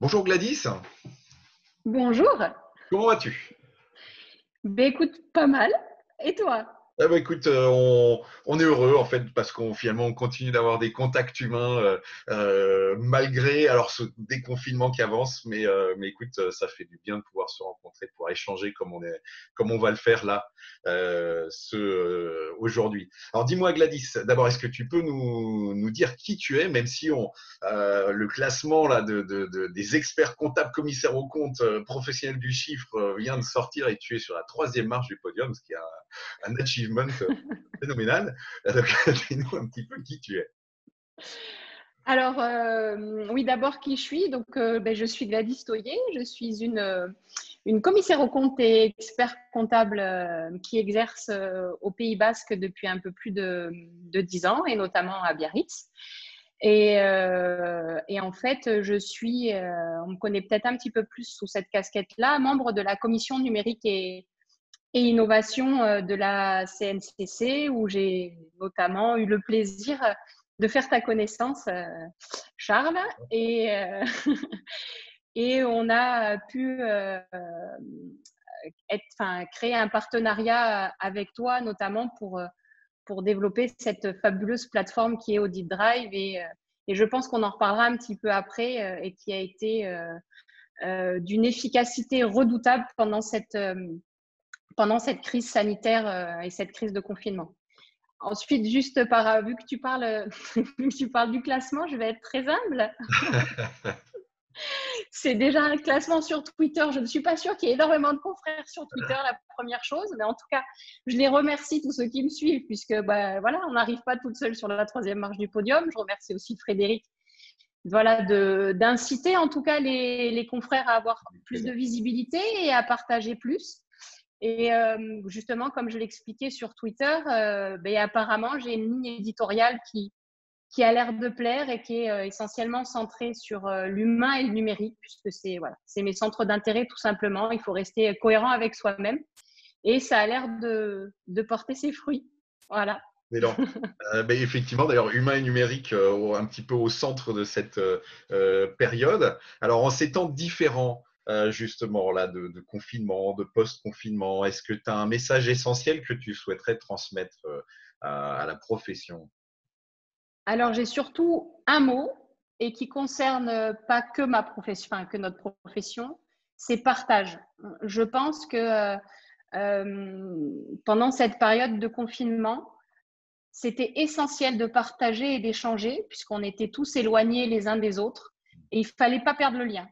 Bonjour Gladys. Bonjour. Comment vas-tu? Ben écoute, pas mal. Et toi? Eh ben, écoute, euh, on, est heureux en fait parce qu'on finalement on continue d'avoir des contacts humains euh, euh, malgré alors ce déconfinement qui avance, mais mais écoute, ça fait du bien de pouvoir se rencontrer, de pouvoir échanger comme on est comme on va le faire là ce aujourd'hui. Alors dis-moi Gladys, d'abord est-ce que tu peux nous, nous dire qui tu es, même si on le classement là de, de, des experts comptables commissaires aux comptes professionnels du chiffre vient de sortir et tu es sur la troisième marche du podium, ce qui a un achievement phénoménal. dis-nous un petit peu qui tu es. Alors, euh, oui, d'abord qui je suis. Donc, euh, ben, je suis Gladys Toyer. Je suis une, euh, une commissaire au compte et expert comptable qui exerce au Pays Basque depuis un peu plus de, de 10 ans et notamment à Biarritz. Et, et, en fait, je suis, on me connaît peut-être un petit peu plus sous cette casquette-là, membre de la commission numérique et, et innovation euh, de la CNCC, où j'ai notamment eu le plaisir de faire ta connaissance, euh, Charles. Euh, et on a pu être, enfin, créer un partenariat avec toi, notamment pour, développer cette fabuleuse plateforme qui est Audit Drive. Et, je pense qu'on en reparlera un petit peu après et qui a été d'une efficacité redoutable pendant cette pendant cette crise sanitaire euh, et cette crise de confinement. Ensuite, juste par, vu que tu parles, tu parles du classement, je vais être très humble. C'est déjà un classement sur Twitter. Je ne suis pas sûre qu'il y ait énormément de confrères sur Twitter, la première chose. Mais en tout cas, je les remercie tous ceux qui me suivent, puisque bah, voilà, on n'arrive pas toute seule sur la troisième marche du podium. Je remercie aussi Frédéric voilà, d'inciter en tout cas les, confrères à avoir plus de visibilité et à partager plus. Et euh, justement, comme je l'expliquais sur Twitter, euh, ben, apparemment, j'ai une ligne éditoriale qui, qui a l'air de plaire et qui est euh, essentiellement centrée sur l'humain et le numérique, puisque c'est voilà, mes centres d'intérêt tout simplement. Il faut rester cohérent avec soi-même. Et ça a l'air de, de, porter ses fruits. Voilà. Ben, effectivement, d'ailleurs, humain et numérique un petit peu au centre de cette période. Alors, en ces temps différents, euh, justement là de, confinement, de post-confinement Est-ce que tu as un message essentiel que tu souhaiterais transmettre euh, à, la profession? Alors j'ai surtout un mot et qui concerne pas que ma profession, enfin, que notre profession, c'est partage. Je pense que euh, pendant cette période de confinement, c'était essentiel de partager et d'échanger puisqu'on était tous éloignés les uns des autres et il fallait pas perdre le lien.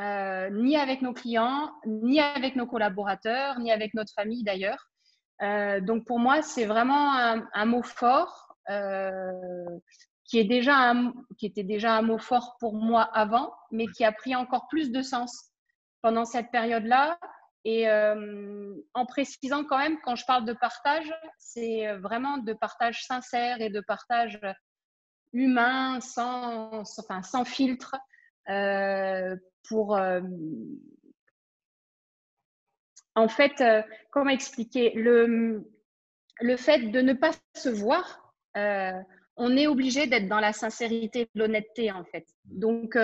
Euh, ni avec nos clients, ni avec nos collaborateurs, ni avec notre famille d'ailleurs. Euh, donc pour moi, c'est vraiment un, mot fort euh, qui, est déjà qui était déjà un mot fort pour moi avant, mais qui a pris encore plus de sens pendant cette période-là. Et en précisant quand même, quand je parle de partage, c'est vraiment de partage sincère et de partage humain, sans, enfin, sans filtre, euh, pour euh, en fait, euh, comment expliquer? Le, le fait de ne pas se voir, on est obligé d'être dans la sincérité, l'honnêteté en fait. Donc,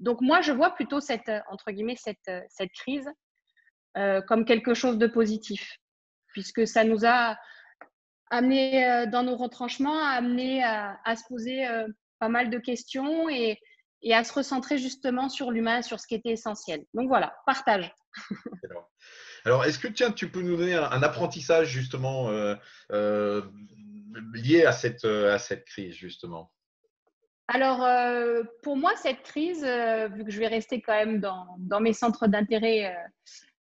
donc moi, je vois plutôt cette entre guillemets cette, cette crise comme quelque chose de positif, puisque ça nous a amené dans nos retranchements, amené à, se poser pas mal de questions et, et à se recentrer justement sur l'humain, sur ce qui était essentiel. Donc voilà, partage. Alors, est-ce que tiens, tu peux nous donner un, apprentissage justement euh, euh, lié à cette, à cette crise justement alors, euh, pour moi, cette crise, vu que je vais rester quand même dans, dans mes centres d'intérêt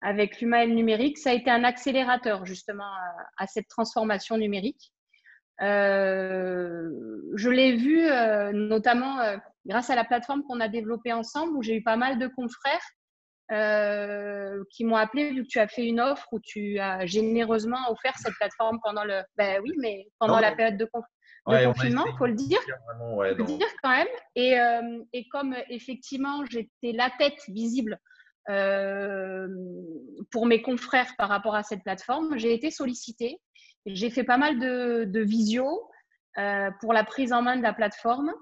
avec l'humain et le numérique, ça a été un accélérateur justement à, cette transformation numérique. je l'ai vu notamment grâce à la plateforme qu'on a développée ensemble, où j'ai eu pas mal de confrères euh, qui m'ont appelé vu que tu as fait une offre où tu as généreusement offert cette plateforme pendant le. Ben oui, mais pendant la période de, confinement, faut le dire. le dire quand même. Et, euh, et comme effectivement j'étais la tête visible euh, pour mes confrères par rapport à cette plateforme, j'ai été sollicitée. J'ai fait pas mal de, de visio pour la prise en main de la plateforme.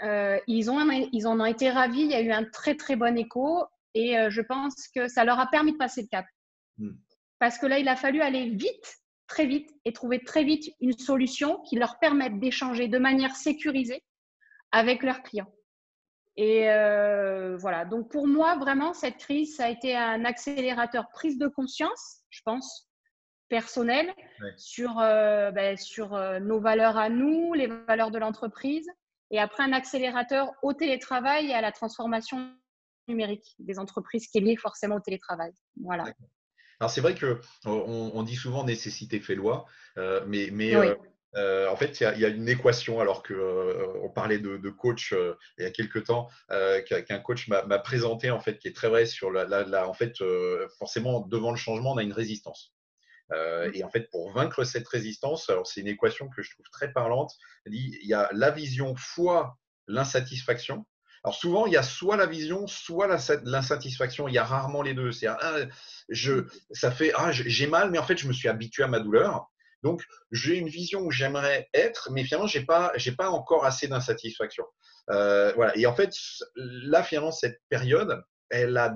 ils, ont, ils en ont été ravis. Il y a eu un très, très bon écho. Et je pense que ça leur a permis de passer le cap. Hmm. Parce que là, il a fallu aller vite, très vite, et trouver très vite une solution qui leur permette d'échanger de manière sécurisée avec leurs clients. Et euh, voilà, donc pour moi, vraiment, cette crise, ça a été un accélérateur prise de conscience, je pense, personnelle, sur, euh, ben, sur euh, nos valeurs à nous, les valeurs de l'entreprise, et après un accélérateur au télétravail et à la transformation numérique des entreprises qui est liée forcément au télétravail. Voilà. Alors c'est vrai que on, dit souvent nécessité fait loi, mais, mais euh, en fait, il y, a une équation, alors qu'on euh, parlait de, coach euh, il y a quelques temps, qu'un coach m'a présenté, en fait, qui est très vrai sur la, en fait, forcément, devant le changement, on a une résistance. Et en fait, pour vaincre cette résistance, alors c'est une équation que je trouve très parlante. Il y a la vision fois l'insatisfaction. Alors souvent, il y a soit la vision, soit l'insatisfaction. Il y a rarement les deux. C'est ah, je, ça fait ah, j'ai mal, mais en fait, je me suis habitué à ma douleur. Donc, j'ai une vision où j'aimerais être, mais finalement, je n'ai pas, pas encore assez d'insatisfaction. Euh, voilà. Et en fait, là, finalement, cette période, elle a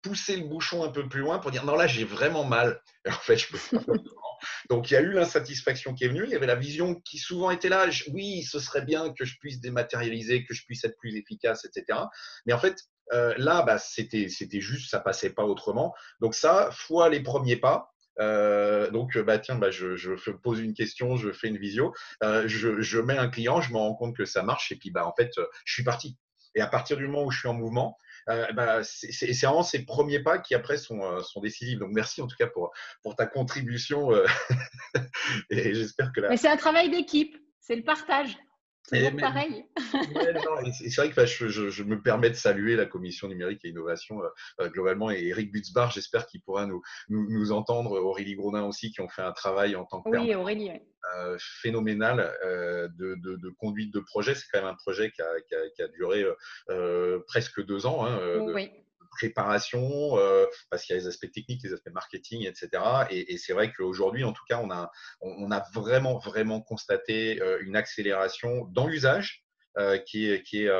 poussé le bouchon un peu plus loin pour dire non, là, j'ai vraiment mal. Et en fait, je peux Donc, il y a eu l'insatisfaction qui est venue. Il y avait la vision qui souvent était là. oui, ce serait bien que je puisse dématérialiser, que je puisse être plus efficace, etc. Mais en fait, euh, là, bah, c'était juste, ça passait pas autrement. Donc, ça, fois les premiers pas, euh, donc, bah, tiens, bah, je, pose une question, je fais une visio, euh, je, je, mets un client, je me rends compte que ça marche et puis bah, en fait, je suis parti. Et à partir du moment où je suis en mouvement, euh, bah, c'est vraiment ces premiers pas qui après sont, sont, décisifs. Donc merci en tout cas pour, pour ta contribution. et j'espère que Mais c'est un travail d'équipe, c'est le partage. C'est pareil. c'est vrai que je, me permets de saluer la commission numérique et innovation euh, euh, globalement et Eric Butzbar, j'espère qu'il pourra nous, nous, entendre, Aurélie Grodin aussi, qui ont fait un travail en tant que oui, Aurélie, euh, phénoménal de, de, conduite de projet. C'est quand même un projet qui a, qui a, duré presque deux ans. Hein, oui préparation, euh, parce qu'il y a les aspects techniques, les aspects marketing, etc. Et, c'est vrai qu'aujourd'hui, en tout cas, on a, on a vraiment, vraiment constaté euh, une accélération dans l'usage. Euh, qui est, qui est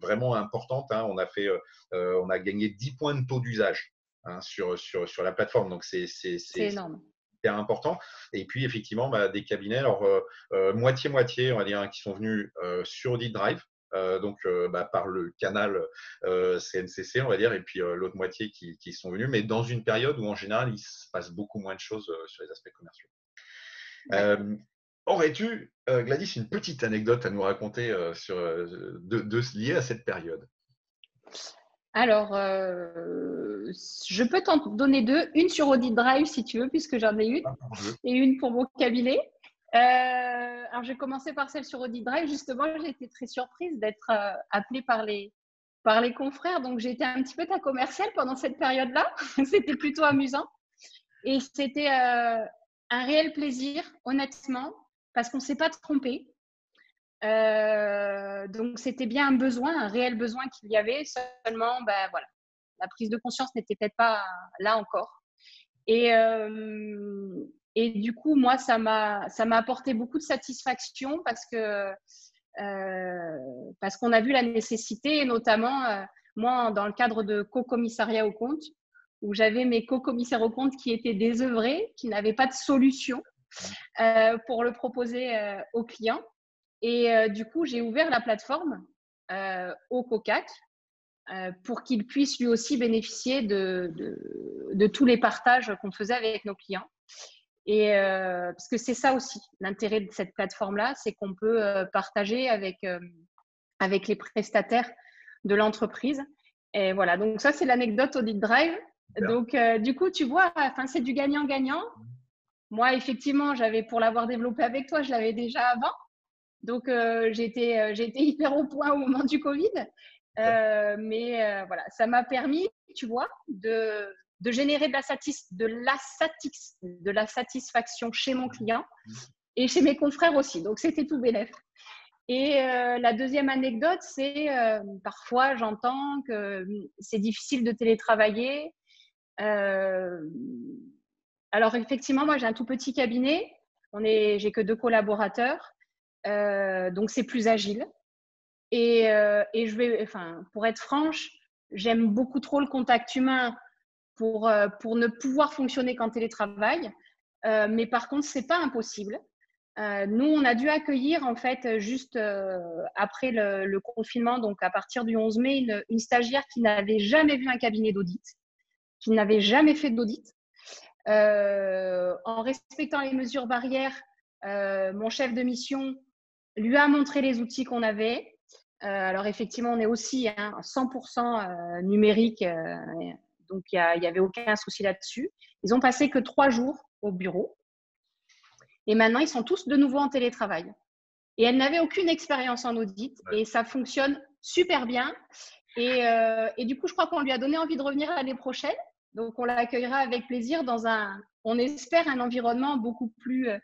vraiment importante. Hein. On, a fait, on a gagné 10 points de taux d'usage hein, sur, sur, sur la plateforme. Donc, c'est énorme important. Et puis, effectivement, bah, des cabinets, alors moitié-moitié, on va dire, hein, qui sont venus sur Audit Drive, euh, donc euh, bah, par le canal CNCC, euh, on va dire, et puis l'autre moitié qui, sont venus, mais dans une période où en général il se passe beaucoup moins de choses sur les aspects commerciaux. Aurais-tu, Gladys, une petite anecdote à nous raconter sur, de, de, liée à cette période? Alors, je peux t'en donner deux. Une sur Audit Drive, si tu veux, puisque j'en ai une, ah, et une pour mon cabinet. Euh, alors, j'ai commencé par celle sur Audit Drive. Justement, j'ai été très surprise d'être euh, appelée par les, par les confrères. Donc, j'ai été un petit peu ta commerciale pendant cette période-là. c'était plutôt amusant. Et c'était euh, un réel plaisir, honnêtement, parce qu'on ne s'est pas trompé. Donc, c'était bien un besoin, un réel besoin qu'il y avait. Seulement, ben, voilà, la prise de conscience n'était peut-être pas là encore. Et, et du coup, moi, ça m'a, apporté beaucoup de satisfaction parce que euh, parce qu'on a vu la nécessité, notamment euh, moi, dans le cadre de co-commissariat au compte, où j'avais mes co-commissaires au compte qui étaient désœuvrés, qui n'avaient pas de solution euh, pour le proposer aux clients. Et du coup, j'ai ouvert la plateforme au COCAC pour qu'il puisse lui aussi bénéficier de, de, de tous les partages qu'on faisait avec nos clients. Et euh, parce que c'est ça aussi l'intérêt de cette plateforme-là, c'est qu'on peut euh, partager avec, euh, avec les prestataires de l'entreprise. Et voilà, donc ça c'est l'anecdote Audit Drive. Donc du coup, tu vois, c'est du gagnant-gagnant. Moi, effectivement, j'avais pour l'avoir développé avec toi, je l'avais déjà avant. Donc j'étais j'étais hyper au point au moment du Covid. mais voilà, ça m'a permis, tu vois, de, de générer de la, de, la de la satisfaction chez mon client et chez mes confrères aussi. Donc, c'était tout bénéf. Et euh, la deuxième anecdote, c'est euh, parfois j'entends que c'est difficile de télétravailler. Euh, alors effectivement, moi j'ai un tout petit cabinet. On est, j'ai que deux collaborateurs, donc c'est plus agile. Et, et, je vais, enfin, pour être franche, j'aime beaucoup trop le contact humain pour, pour ne pouvoir fonctionner qu'en télétravail. mais par contre, c'est pas impossible. Euh, nous, on a dû accueillir, en fait, juste euh, après le, confinement, donc à partir du 11 mai, une, stagiaire qui n'avait jamais vu un cabinet d'audit, qui n'avait jamais fait d'audit. Euh, en respectant les mesures barrières, mon chef de mission lui a montré les outils qu'on avait. alors, effectivement, on est aussi hein, 100% numérique, donc il n'y avait aucun souci là-dessus. Ils ont passé que trois jours au bureau. Et maintenant, ils sont tous de nouveau en télétravail. Et elle n'avait aucune expérience en audit et ça fonctionne super bien. Et, euh, et du coup, je crois qu'on lui a donné envie de revenir l'année prochaine. Donc, on l'accueillera avec plaisir dans un, on espère, un environnement beaucoup plus euh,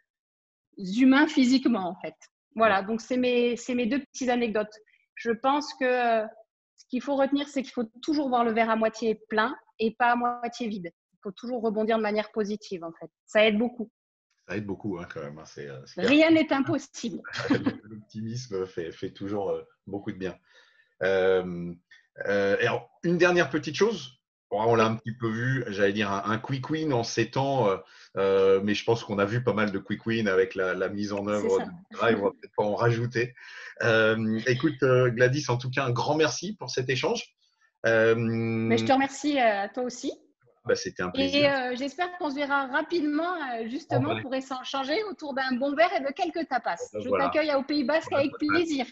humain physiquement, en fait. Voilà, donc c'est mes, mes deux petites anecdotes. Je pense que euh, ce qu'il faut retenir, c'est qu'il faut toujours voir le verre à moitié plein et pas à moitié vide. Il faut toujours rebondir de manière positive, en fait. Ça aide beaucoup. Ça aide beaucoup hein, quand même. Hein, euh, Rien n'est impossible. L'optimisme fait, fait, toujours euh, beaucoup de bien. Euh, alors, une dernière petite chose. On l'a un petit peu vu, j'allais dire un, quick win en ces temps, mais je pense qu'on a vu pas mal de quick win avec la, mise en œuvre du drive. On va peut-être pas en rajouter. écoute, Gladys, en tout cas, un grand merci pour cet échange. mais je te remercie à toi aussi. Bah, c'était un plaisir. Et euh, j'espère qu'on se verra rapidement, euh, justement, pour échanger autour d'un bon verre et de quelques tapas. Ah, bah, Je t'accueille au Pays Basque avec plaisir.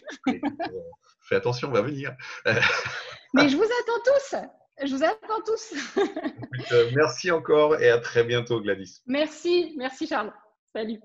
Fais attention, on va venir. Mais je vous attends tous. Je vous attends tous. Euh, merci encore et à très bientôt, Gladys. Merci, merci Charles. Salut.